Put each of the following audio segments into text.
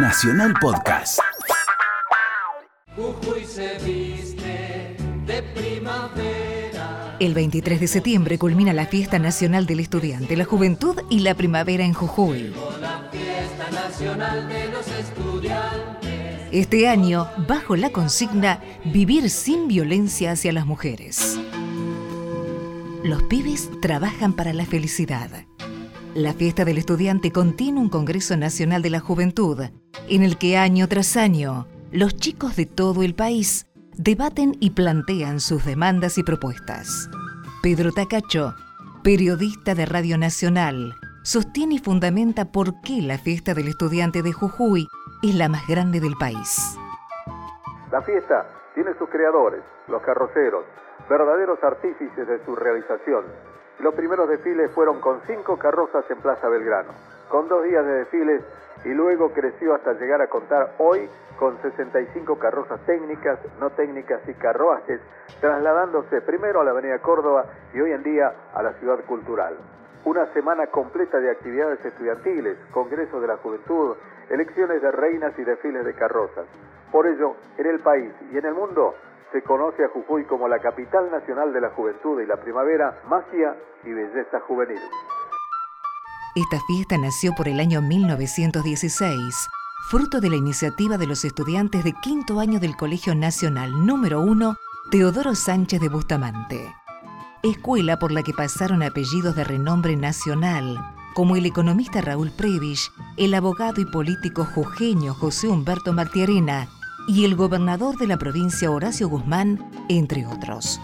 Nacional Podcast. El 23 de septiembre culmina la Fiesta Nacional del Estudiante, la Juventud y la Primavera en Jujuy. Este año, bajo la consigna Vivir sin violencia hacia las mujeres. Los pibes trabajan para la felicidad. La fiesta del estudiante contiene un Congreso Nacional de la Juventud, en el que año tras año los chicos de todo el país debaten y plantean sus demandas y propuestas. Pedro Tacacho, periodista de Radio Nacional, sostiene y fundamenta por qué la fiesta del estudiante de Jujuy es la más grande del país. La fiesta tiene sus creadores, los carroceros, verdaderos artífices de su realización. Los primeros desfiles fueron con cinco carrozas en Plaza Belgrano, con dos días de desfiles y luego creció hasta llegar a contar hoy con 65 carrozas técnicas, no técnicas y carruajes, trasladándose primero a la Avenida Córdoba y hoy en día a la ciudad cultural. Una semana completa de actividades estudiantiles, congresos de la juventud, elecciones de reinas y desfiles de carrozas. Por ello, en el país y en el mundo se conoce a Jujuy como la capital nacional de la juventud y la primavera, magia y belleza juvenil. Esta fiesta nació por el año 1916, fruto de la iniciativa de los estudiantes de quinto año del Colegio Nacional número 1 Teodoro Sánchez de Bustamante. Escuela por la que pasaron apellidos de renombre nacional, como el economista Raúl Previch, el abogado y político jujeño José Humberto Martiarena y el gobernador de la provincia Horacio Guzmán, entre otros.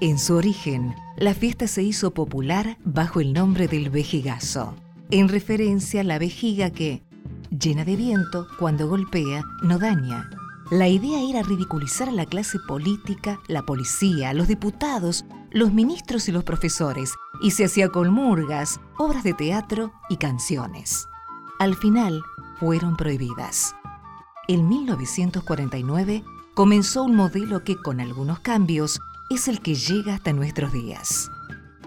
En su origen, la fiesta se hizo popular bajo el nombre del vejigazo, en referencia a la vejiga que, llena de viento, cuando golpea, no daña. La idea era ridiculizar a la clase política, la policía, los diputados, los ministros y los profesores, y se hacía con murgas, obras de teatro y canciones. Al final, fueron prohibidas en 1949 comenzó un modelo que con algunos cambios es el que llega hasta nuestros días.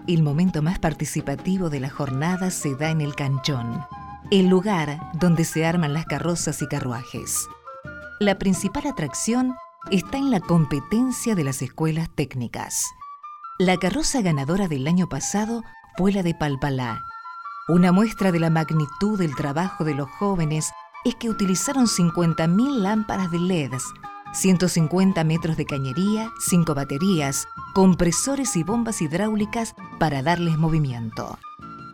El momento más participativo de la jornada se da en el canchón, el lugar donde se arman las carrozas y carruajes. La principal atracción está en la competencia de las escuelas técnicas. La carroza ganadora del año pasado fue la de Palpalá, una muestra de la magnitud del trabajo de los jóvenes es que utilizaron 50.000 lámparas de LEDs, 150 metros de cañería, 5 baterías, compresores y bombas hidráulicas para darles movimiento.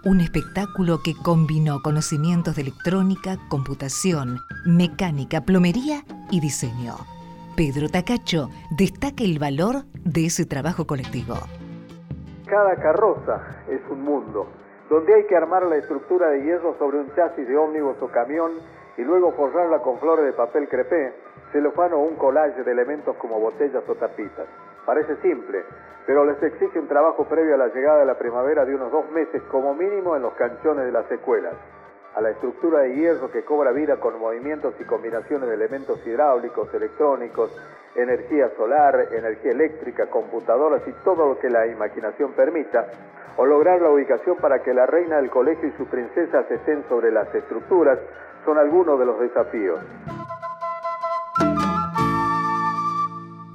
Un espectáculo que combinó conocimientos de electrónica, computación, mecánica, plomería y diseño. Pedro Tacacho destaca el valor de ese trabajo colectivo. Cada carroza es un mundo, donde hay que armar la estructura de hierro sobre un chasis de ómnibus o camión y luego forrarla con flores de papel crepé, celofano o un collage de elementos como botellas o tapitas. Parece simple, pero les exige un trabajo previo a la llegada de la primavera de unos dos meses como mínimo en los canchones de las escuelas. A la estructura de hierro que cobra vida con movimientos y combinaciones de elementos hidráulicos, electrónicos, energía solar, energía eléctrica, computadoras y todo lo que la imaginación permita, o lograr la ubicación para que la reina del colegio y sus princesas estén sobre las estructuras, son algunos de los desafíos.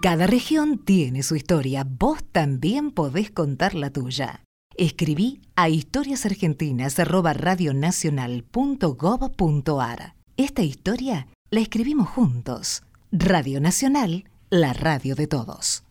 Cada región tiene su historia. Vos también podés contar la tuya. Escribí a historiasargentinas.radionacional.gov.ar. Esta historia la escribimos juntos. Radio Nacional, la radio de todos.